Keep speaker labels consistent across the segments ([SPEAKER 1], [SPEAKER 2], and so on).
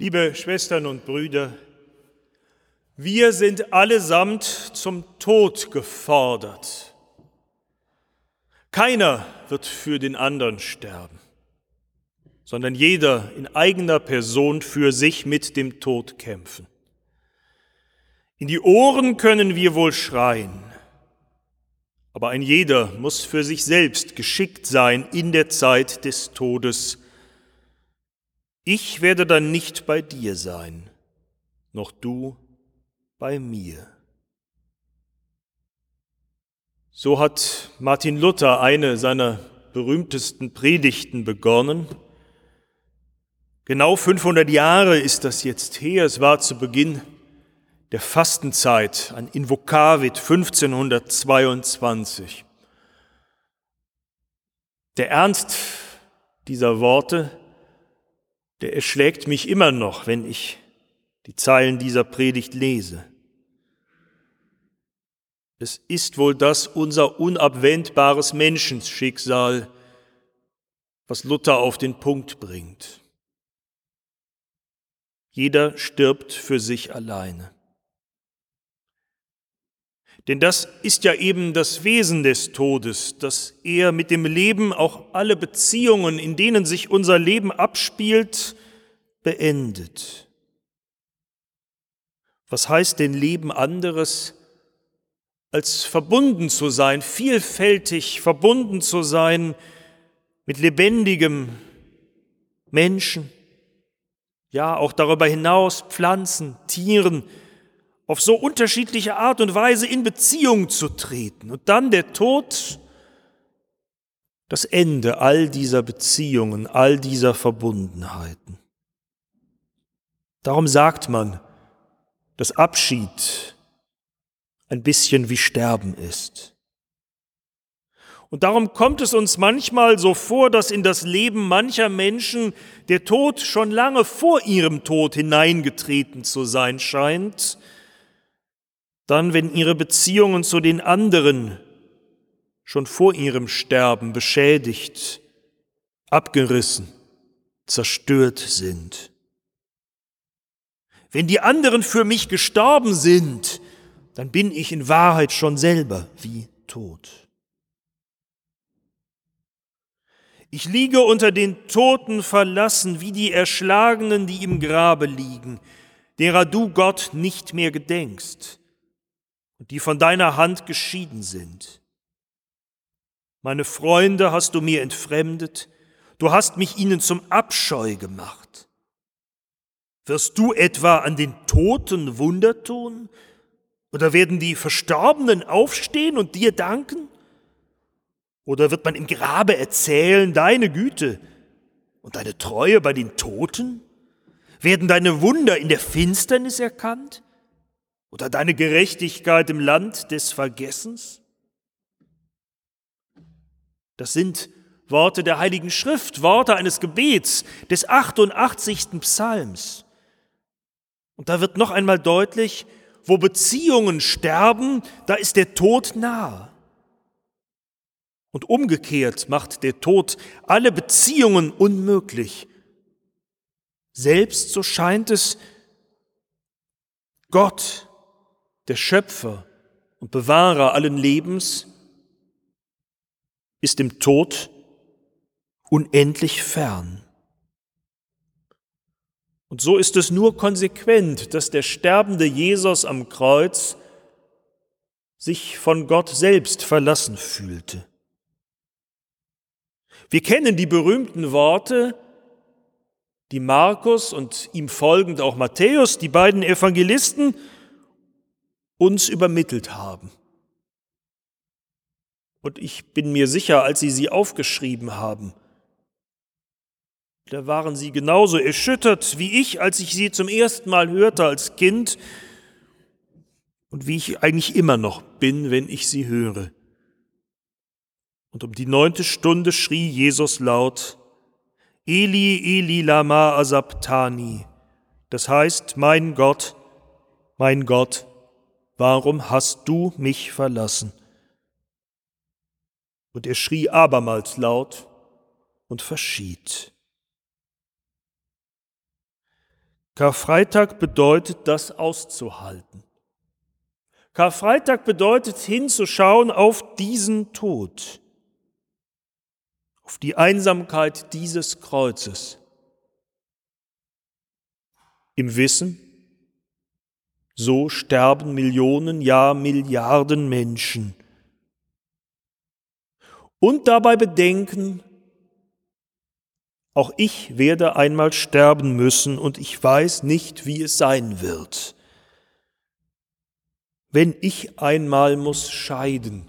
[SPEAKER 1] Liebe Schwestern und Brüder, wir sind allesamt zum Tod gefordert. Keiner wird für den anderen sterben, sondern jeder in eigener Person für sich mit dem Tod kämpfen. In die Ohren können wir wohl schreien, aber ein jeder muss für sich selbst geschickt sein in der Zeit des Todes, ich werde dann nicht bei dir sein, noch du bei mir. So hat Martin Luther eine seiner berühmtesten Predigten begonnen. Genau 500 Jahre ist das jetzt her. Es war zu Beginn der Fastenzeit, ein Invokavit 1522. Der Ernst dieser Worte der erschlägt mich immer noch, wenn ich die Zeilen dieser Predigt lese. Es ist wohl das unser unabwendbares Menschenschicksal, was Luther auf den Punkt bringt. Jeder stirbt für sich alleine. Denn das ist ja eben das Wesen des Todes, dass er mit dem Leben auch alle Beziehungen, in denen sich unser Leben abspielt, beendet. Was heißt denn Leben anderes, als verbunden zu sein, vielfältig verbunden zu sein mit lebendigem Menschen, ja auch darüber hinaus Pflanzen, Tieren, auf so unterschiedliche Art und Weise in Beziehung zu treten. Und dann der Tod, das Ende all dieser Beziehungen, all dieser Verbundenheiten. Darum sagt man, dass Abschied ein bisschen wie Sterben ist. Und darum kommt es uns manchmal so vor, dass in das Leben mancher Menschen der Tod schon lange vor ihrem Tod hineingetreten zu sein scheint, dann wenn ihre Beziehungen zu den anderen schon vor ihrem Sterben beschädigt, abgerissen, zerstört sind. Wenn die anderen für mich gestorben sind, dann bin ich in Wahrheit schon selber wie tot. Ich liege unter den Toten verlassen, wie die Erschlagenen, die im Grabe liegen, derer du Gott nicht mehr gedenkst und die von deiner Hand geschieden sind. Meine Freunde hast du mir entfremdet, du hast mich ihnen zum Abscheu gemacht. Wirst du etwa an den Toten Wunder tun? Oder werden die Verstorbenen aufstehen und dir danken? Oder wird man im Grabe erzählen deine Güte und deine Treue bei den Toten? Werden deine Wunder in der Finsternis erkannt? Oder deine Gerechtigkeit im Land des Vergessens? Das sind Worte der Heiligen Schrift, Worte eines Gebets des 88. Psalms. Und da wird noch einmal deutlich, wo Beziehungen sterben, da ist der Tod nahe. Und umgekehrt macht der Tod alle Beziehungen unmöglich. Selbst so scheint es, Gott der Schöpfer und Bewahrer allen Lebens, ist dem Tod unendlich fern. Und so ist es nur konsequent, dass der sterbende Jesus am Kreuz sich von Gott selbst verlassen fühlte. Wir kennen die berühmten Worte, die Markus und ihm folgend auch Matthäus, die beiden Evangelisten, uns übermittelt haben. Und ich bin mir sicher, als sie sie aufgeschrieben haben, da waren sie genauso erschüttert wie ich, als ich sie zum ersten Mal hörte als Kind und wie ich eigentlich immer noch bin, wenn ich sie höre. Und um die neunte Stunde schrie Jesus laut, Eli, Eli, lama asabtani. Das heißt, mein Gott, mein Gott, warum hast du mich verlassen? Und er schrie abermals laut und verschied. Karfreitag bedeutet, das auszuhalten. Karfreitag bedeutet hinzuschauen auf diesen Tod, auf die Einsamkeit dieses Kreuzes, im Wissen, so sterben Millionen, ja Milliarden Menschen. Und dabei bedenken, auch ich werde einmal sterben müssen und ich weiß nicht, wie es sein wird. Wenn ich einmal muss scheiden.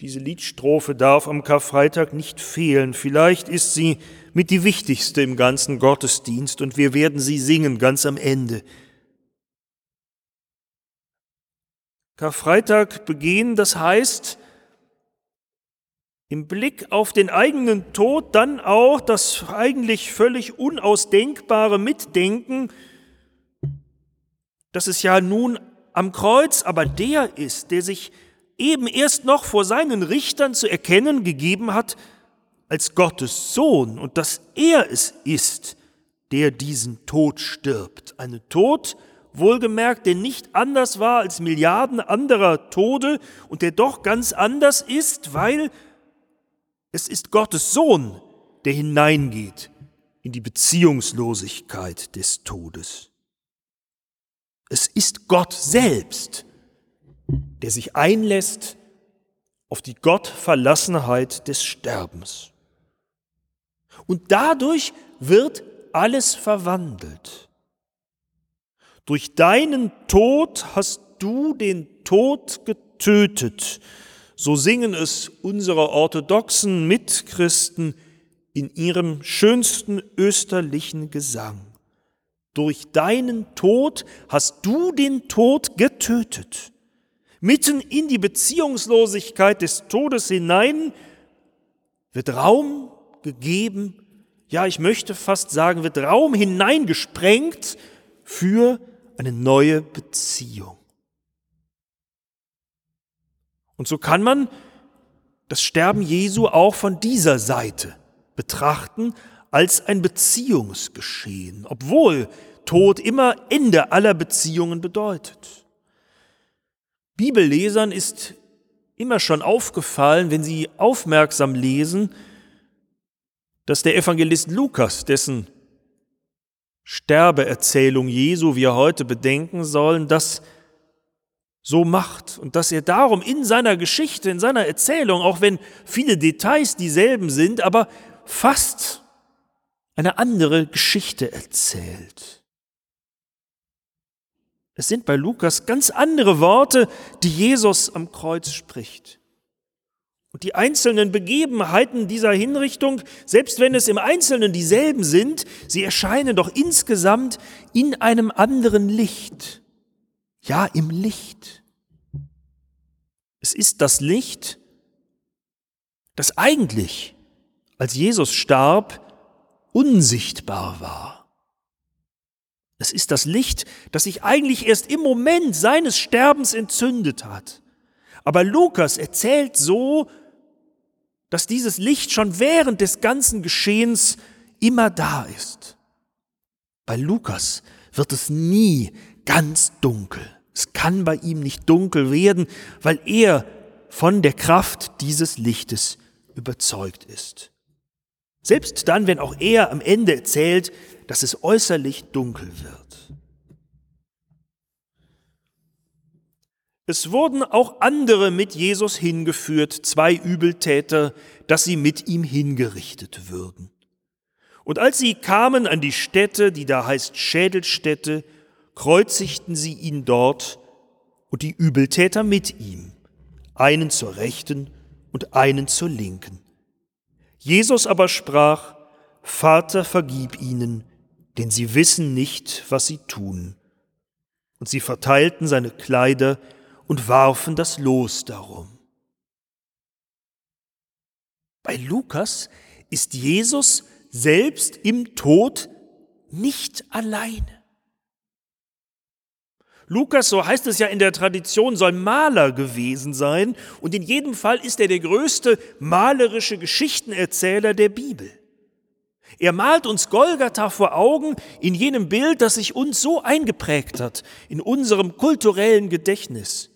[SPEAKER 1] Diese Liedstrophe darf am Karfreitag nicht fehlen. Vielleicht ist sie mit die wichtigste im ganzen Gottesdienst und wir werden sie singen ganz am Ende. Karfreitag begehen, das heißt, im Blick auf den eigenen Tod dann auch das eigentlich völlig unausdenkbare Mitdenken, dass es ja nun am Kreuz aber der ist, der sich eben erst noch vor seinen Richtern zu erkennen gegeben hat als Gottes Sohn und dass er es ist, der diesen Tod stirbt. Eine Tod, wohlgemerkt, der nicht anders war als Milliarden anderer Tode und der doch ganz anders ist, weil es ist Gottes Sohn, der hineingeht in die Beziehungslosigkeit des Todes. Es ist Gott selbst, der sich einlässt auf die Gottverlassenheit des Sterbens. Und dadurch wird alles verwandelt. Durch deinen Tod hast du den Tod getötet, so singen es unsere orthodoxen Mitchristen in ihrem schönsten österlichen Gesang. Durch deinen Tod hast du den Tod getötet. Mitten in die Beziehungslosigkeit des Todes hinein wird Raum gegeben, ja ich möchte fast sagen, wird Raum hineingesprengt für eine neue Beziehung. Und so kann man das Sterben Jesu auch von dieser Seite betrachten als ein Beziehungsgeschehen, obwohl Tod immer Ende aller Beziehungen bedeutet. Bibellesern ist immer schon aufgefallen, wenn sie aufmerksam lesen, dass der Evangelist Lukas, dessen Sterbeerzählung Jesu wir heute bedenken sollen, das so macht und dass er darum in seiner Geschichte, in seiner Erzählung, auch wenn viele Details dieselben sind, aber fast eine andere Geschichte erzählt. Es sind bei Lukas ganz andere Worte, die Jesus am Kreuz spricht. Und die einzelnen Begebenheiten dieser Hinrichtung, selbst wenn es im Einzelnen dieselben sind, sie erscheinen doch insgesamt in einem anderen Licht. Ja, im Licht. Es ist das Licht, das eigentlich, als Jesus starb, unsichtbar war. Es ist das Licht, das sich eigentlich erst im Moment seines Sterbens entzündet hat. Aber Lukas erzählt so, dass dieses Licht schon während des ganzen Geschehens immer da ist. Bei Lukas wird es nie ganz dunkel. Es kann bei ihm nicht dunkel werden, weil er von der Kraft dieses Lichtes überzeugt ist. Selbst dann, wenn auch er am Ende erzählt, dass es äußerlich dunkel wird. Es wurden auch andere mit Jesus hingeführt, zwei Übeltäter, dass sie mit ihm hingerichtet würden. Und als sie kamen an die Stätte, die da heißt Schädelstätte, kreuzigten sie ihn dort und die Übeltäter mit ihm, einen zur rechten und einen zur linken. Jesus aber sprach, Vater, vergib ihnen, denn sie wissen nicht, was sie tun. Und sie verteilten seine Kleider und warfen das Los darum. Bei Lukas ist Jesus selbst im Tod nicht alleine. Lukas, so heißt es ja in der Tradition, soll Maler gewesen sein und in jedem Fall ist er der größte malerische Geschichtenerzähler der Bibel. Er malt uns Golgatha vor Augen in jenem Bild, das sich uns so eingeprägt hat, in unserem kulturellen Gedächtnis.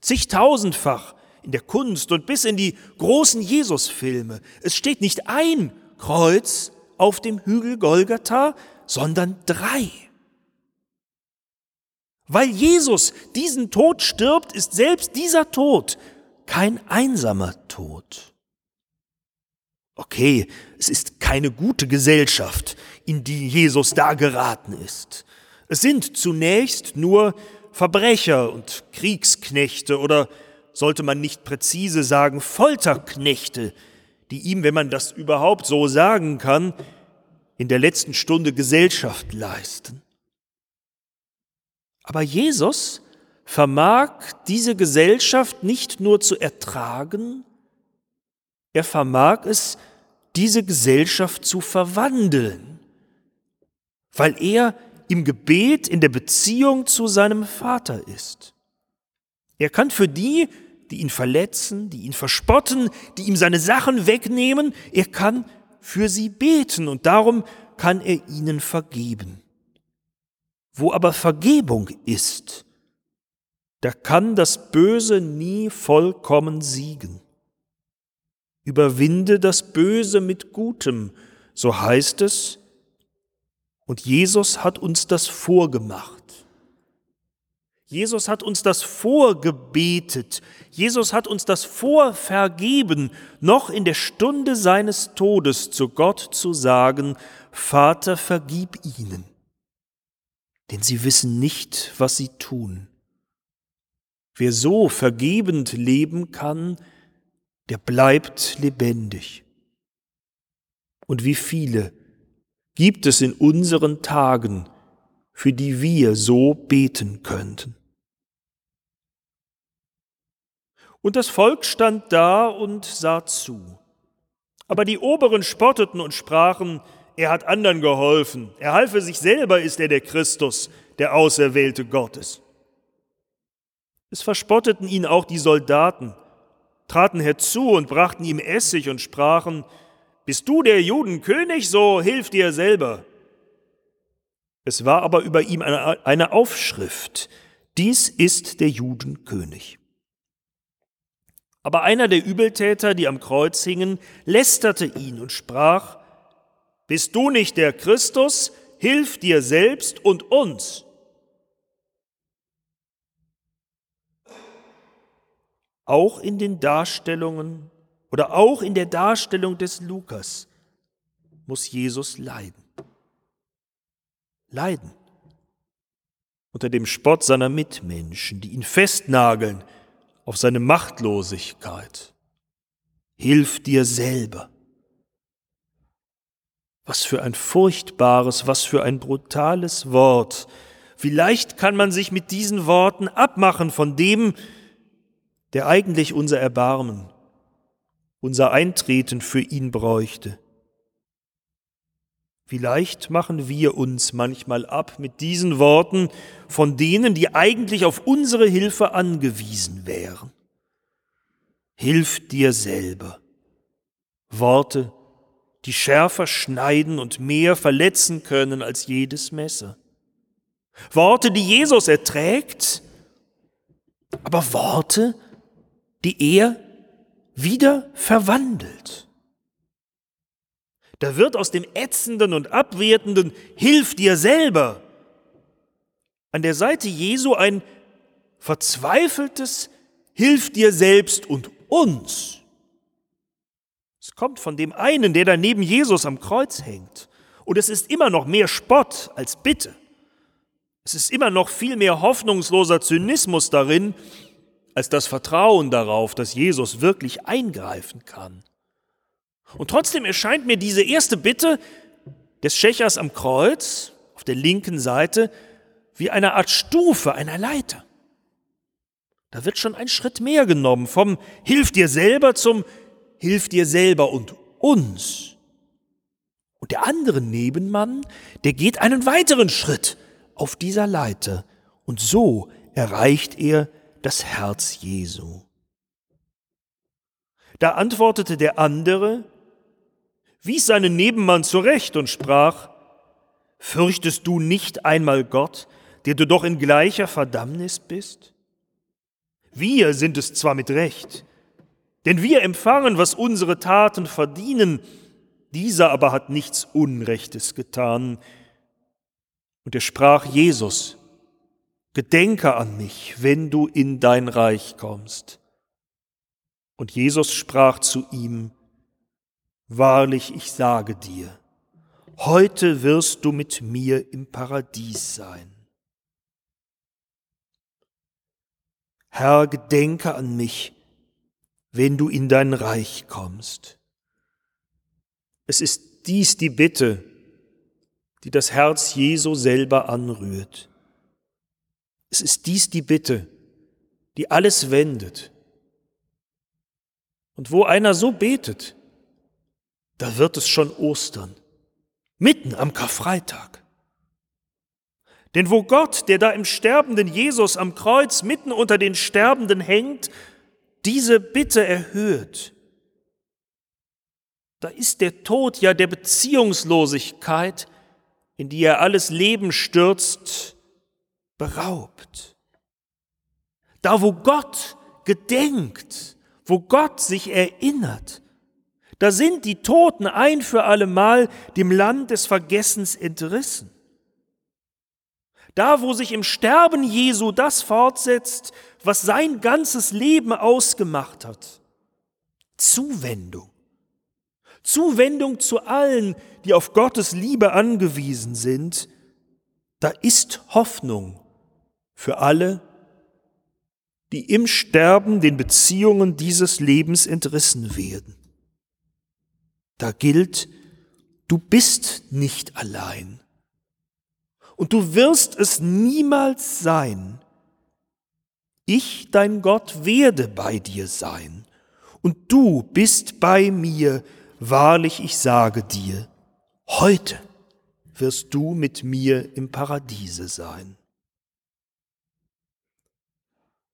[SPEAKER 1] Zigtausendfach in der Kunst und bis in die großen Jesusfilme. Es steht nicht ein Kreuz auf dem Hügel Golgatha, sondern drei. Weil Jesus diesen Tod stirbt, ist selbst dieser Tod kein einsamer Tod. Okay, es ist keine gute Gesellschaft, in die Jesus da geraten ist. Es sind zunächst nur Verbrecher und Kriegsknechte oder sollte man nicht präzise sagen Folterknechte, die ihm, wenn man das überhaupt so sagen kann, in der letzten Stunde Gesellschaft leisten. Aber Jesus vermag diese Gesellschaft nicht nur zu ertragen, er vermag es, diese Gesellschaft zu verwandeln, weil er im Gebet in der Beziehung zu seinem Vater ist. Er kann für die, die ihn verletzen, die ihn verspotten, die ihm seine Sachen wegnehmen, er kann für sie beten und darum kann er ihnen vergeben. Wo aber Vergebung ist, da kann das Böse nie vollkommen siegen. Überwinde das Böse mit Gutem, so heißt es, und Jesus hat uns das vorgemacht. Jesus hat uns das vorgebetet. Jesus hat uns das vorvergeben, noch in der Stunde seines Todes zu Gott zu sagen, Vater, vergib ihnen denn sie wissen nicht, was sie tun. Wer so vergebend leben kann, der bleibt lebendig. Und wie viele gibt es in unseren Tagen, für die wir so beten könnten? Und das Volk stand da und sah zu. Aber die Oberen spotteten und sprachen, er hat anderen geholfen. Er half sich selber, ist er der Christus, der Auserwählte Gottes. Es verspotteten ihn auch die Soldaten, traten herzu und brachten ihm Essig und sprachen, Bist du der Judenkönig, so hilf dir selber. Es war aber über ihm eine Aufschrift, dies ist der Judenkönig. Aber einer der Übeltäter, die am Kreuz hingen, lästerte ihn und sprach, bist du nicht der Christus? Hilf dir selbst und uns. Auch in den Darstellungen oder auch in der Darstellung des Lukas muss Jesus leiden. Leiden unter dem Spott seiner Mitmenschen, die ihn festnageln auf seine Machtlosigkeit. Hilf dir selber. Was für ein furchtbares, was für ein brutales Wort. Vielleicht kann man sich mit diesen Worten abmachen von dem, der eigentlich unser Erbarmen, unser Eintreten für ihn bräuchte. Vielleicht machen wir uns manchmal ab mit diesen Worten von denen, die eigentlich auf unsere Hilfe angewiesen wären. Hilf dir selber. Worte, die schärfer schneiden und mehr verletzen können als jedes Messer. Worte, die Jesus erträgt, aber Worte, die er wieder verwandelt. Da wird aus dem ätzenden und abwertenden Hilf dir selber an der Seite Jesu ein verzweifeltes Hilf dir selbst und uns. Es kommt von dem einen, der da neben Jesus am Kreuz hängt. Und es ist immer noch mehr Spott als Bitte. Es ist immer noch viel mehr hoffnungsloser Zynismus darin, als das Vertrauen darauf, dass Jesus wirklich eingreifen kann. Und trotzdem erscheint mir diese erste Bitte des Schächers am Kreuz auf der linken Seite wie eine Art Stufe einer Leiter. Da wird schon ein Schritt mehr genommen vom Hilf dir selber zum hilf dir selber und uns. Und der andere Nebenmann, der geht einen weiteren Schritt auf dieser Leiter und so erreicht er das Herz Jesu. Da antwortete der andere, wies seinen Nebenmann zurecht und sprach, Fürchtest du nicht einmal Gott, der du doch in gleicher Verdammnis bist? Wir sind es zwar mit Recht, denn wir empfangen, was unsere Taten verdienen, dieser aber hat nichts Unrechtes getan. Und er sprach Jesus, Gedenke an mich, wenn du in dein Reich kommst. Und Jesus sprach zu ihm, Wahrlich, ich sage dir, heute wirst du mit mir im Paradies sein. Herr, gedenke an mich, wenn du in dein Reich kommst. Es ist dies die Bitte, die das Herz Jesu selber anrührt. Es ist dies die Bitte, die alles wendet. Und wo einer so betet, da wird es schon Ostern, mitten am Karfreitag. Denn wo Gott, der da im sterbenden Jesus am Kreuz mitten unter den Sterbenden hängt, diese Bitte erhöht, da ist der Tod ja der Beziehungslosigkeit, in die er alles Leben stürzt, beraubt. Da wo Gott gedenkt, wo Gott sich erinnert, da sind die Toten ein für allemal dem Land des Vergessens entrissen. Da, wo sich im Sterben Jesu das fortsetzt, was sein ganzes Leben ausgemacht hat. Zuwendung. Zuwendung zu allen, die auf Gottes Liebe angewiesen sind. Da ist Hoffnung für alle, die im Sterben den Beziehungen dieses Lebens entrissen werden. Da gilt, du bist nicht allein. Und du wirst es niemals sein. Ich, dein Gott, werde bei dir sein. Und du bist bei mir. Wahrlich, ich sage dir, heute wirst du mit mir im Paradiese sein.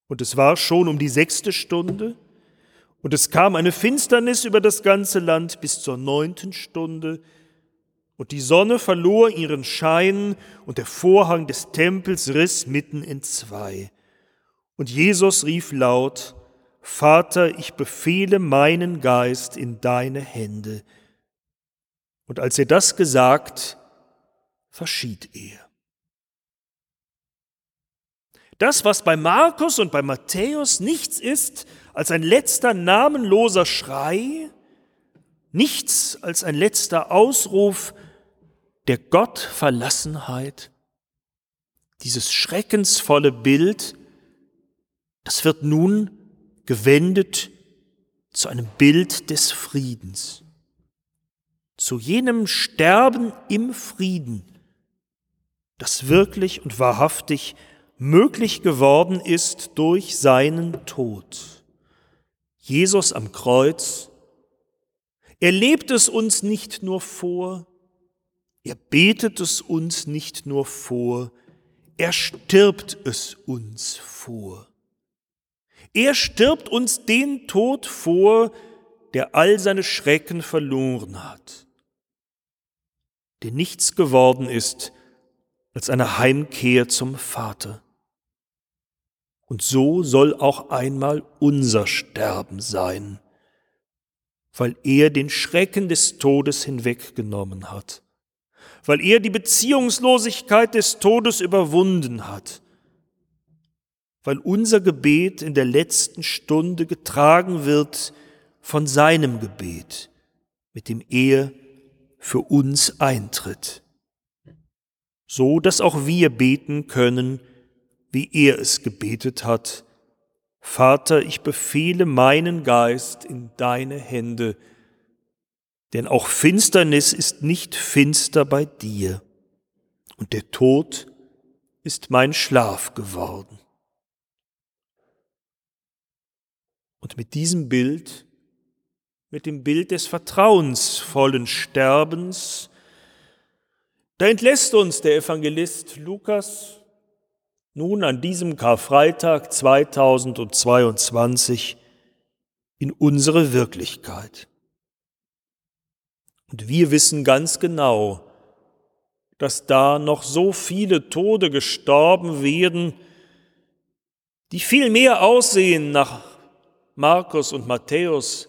[SPEAKER 1] Und es war schon um die sechste Stunde, und es kam eine Finsternis über das ganze Land bis zur neunten Stunde, und die Sonne verlor ihren Schein, und der Vorhang des Tempels riss mitten in zwei. Und Jesus rief laut, Vater, ich befehle meinen Geist in deine Hände. Und als er das gesagt, verschied er. Das, was bei Markus und bei Matthäus nichts ist als ein letzter namenloser Schrei, nichts als ein letzter Ausruf der Gottverlassenheit, dieses schreckensvolle Bild, das wird nun gewendet zu einem Bild des Friedens, zu jenem Sterben im Frieden, das wirklich und wahrhaftig möglich geworden ist durch seinen Tod. Jesus am Kreuz, er lebt es uns nicht nur vor, er betet es uns nicht nur vor, er stirbt es uns vor. Er stirbt uns den Tod vor, der all seine Schrecken verloren hat, der nichts geworden ist als eine Heimkehr zum Vater. Und so soll auch einmal unser Sterben sein, weil er den Schrecken des Todes hinweggenommen hat, weil er die Beziehungslosigkeit des Todes überwunden hat, weil unser Gebet in der letzten Stunde getragen wird von seinem Gebet, mit dem er für uns eintritt, so dass auch wir beten können, wie er es gebetet hat. Vater, ich befehle meinen Geist in deine Hände, denn auch Finsternis ist nicht finster bei dir, und der Tod ist mein Schlaf geworden. Und mit diesem Bild, mit dem Bild des vertrauensvollen Sterbens, da entlässt uns der Evangelist Lukas nun an diesem Karfreitag 2022 in unsere Wirklichkeit. Und wir wissen ganz genau, dass da noch so viele Tode gestorben werden, die viel mehr aussehen nach Markus und Matthäus,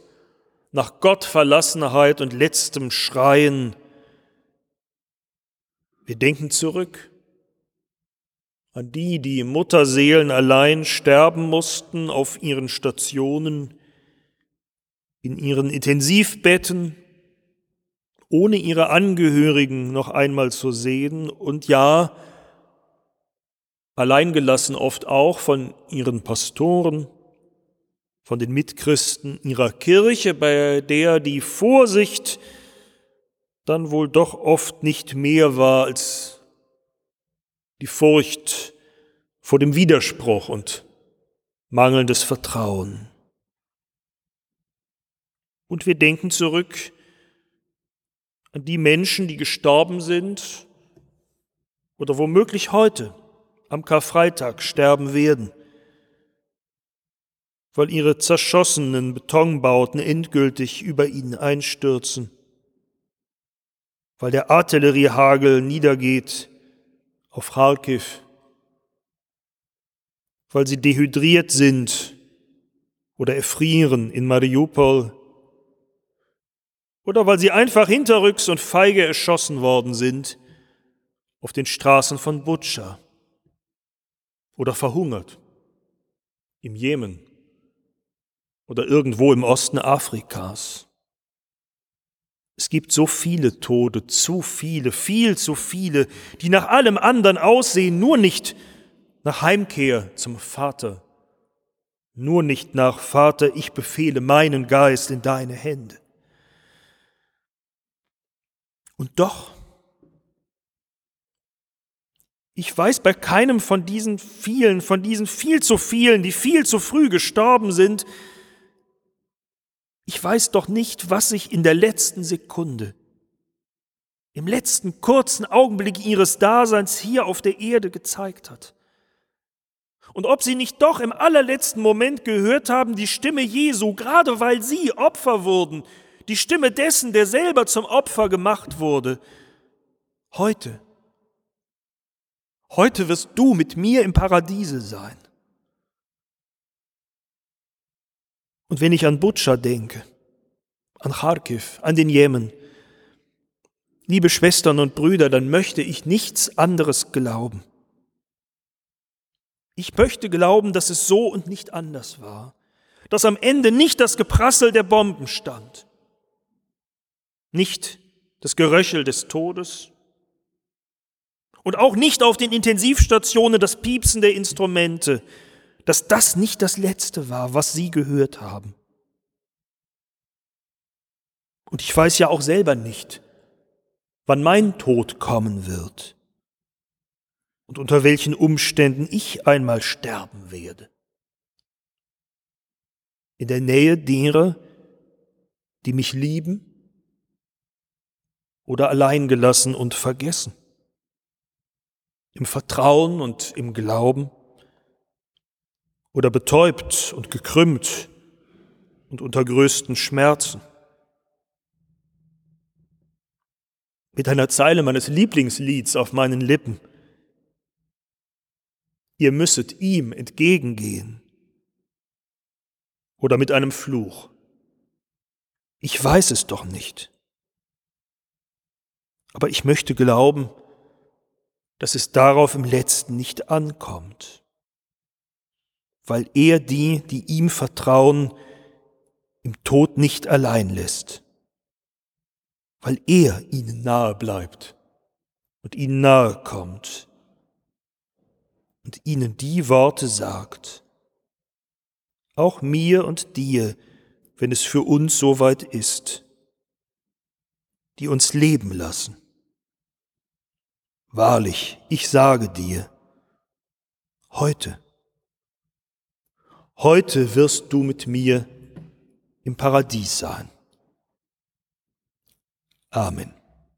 [SPEAKER 1] nach Gottverlassenheit und letztem Schreien. Wir denken zurück an die, die Mutterseelen allein sterben mussten auf ihren Stationen, in ihren Intensivbetten, ohne ihre Angehörigen noch einmal zu sehen und ja, alleingelassen oft auch von ihren Pastoren, von den Mitchristen ihrer Kirche, bei der die Vorsicht dann wohl doch oft nicht mehr war als die Furcht vor dem Widerspruch und mangelndes Vertrauen. Und wir denken zurück an die Menschen, die gestorben sind oder womöglich heute am Karfreitag sterben werden, weil ihre zerschossenen Betonbauten endgültig über ihnen einstürzen, weil der Artilleriehagel niedergeht auf Kharkiv, weil sie dehydriert sind oder erfrieren in Mariupol oder weil sie einfach hinterrücks und feige erschossen worden sind auf den Straßen von Butscha oder verhungert im Jemen oder irgendwo im Osten Afrikas. Es gibt so viele Tode, zu viele, viel zu viele, die nach allem anderen aussehen, nur nicht nach Heimkehr zum Vater, nur nicht nach Vater, ich befehle meinen Geist in deine Hände. Und doch, ich weiß bei keinem von diesen vielen, von diesen viel zu vielen, die viel zu früh gestorben sind, ich weiß doch nicht, was sich in der letzten Sekunde, im letzten kurzen Augenblick ihres Daseins hier auf der Erde gezeigt hat. Und ob sie nicht doch im allerletzten Moment gehört haben, die Stimme Jesu, gerade weil sie Opfer wurden, die Stimme dessen, der selber zum Opfer gemacht wurde. Heute, heute wirst du mit mir im Paradiese sein. Und wenn ich an Butscha denke, an Kharkiv, an den Jemen, liebe Schwestern und Brüder, dann möchte ich nichts anderes glauben. Ich möchte glauben, dass es so und nicht anders war, dass am Ende nicht das Geprassel der Bomben stand, nicht das Geröchel des Todes und auch nicht auf den Intensivstationen das Piepsen der Instrumente, dass das nicht das Letzte war, was sie gehört haben. Und ich weiß ja auch selber nicht, wann mein Tod kommen wird und unter welchen Umständen ich einmal sterben werde. In der Nähe derer, die mich lieben oder alleingelassen und vergessen. Im Vertrauen und im Glauben oder betäubt und gekrümmt und unter größten Schmerzen. Mit einer Zeile meines Lieblingslieds auf meinen Lippen. Ihr müsset ihm entgegengehen. Oder mit einem Fluch. Ich weiß es doch nicht. Aber ich möchte glauben, dass es darauf im letzten nicht ankommt, weil er die, die ihm vertrauen, im Tod nicht allein lässt, weil er ihnen nahe bleibt und ihnen nahe kommt und ihnen die Worte sagt, auch mir und dir, wenn es für uns soweit ist, die uns leben lassen. Wahrlich, ich sage dir, heute, heute wirst du mit mir im Paradies sein. Amen.